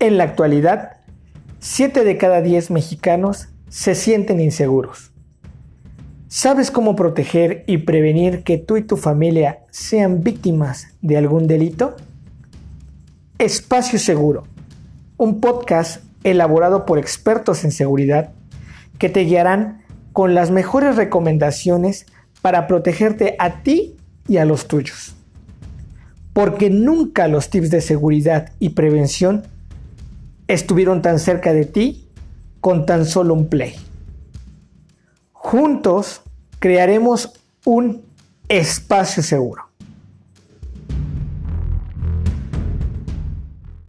En la actualidad, 7 de cada 10 mexicanos se sienten inseguros. ¿Sabes cómo proteger y prevenir que tú y tu familia sean víctimas de algún delito? Espacio Seguro, un podcast elaborado por expertos en seguridad que te guiarán con las mejores recomendaciones para protegerte a ti y a los tuyos. Porque nunca los tips de seguridad y prevención estuvieron tan cerca de ti con tan solo un play. Juntos crearemos un espacio seguro.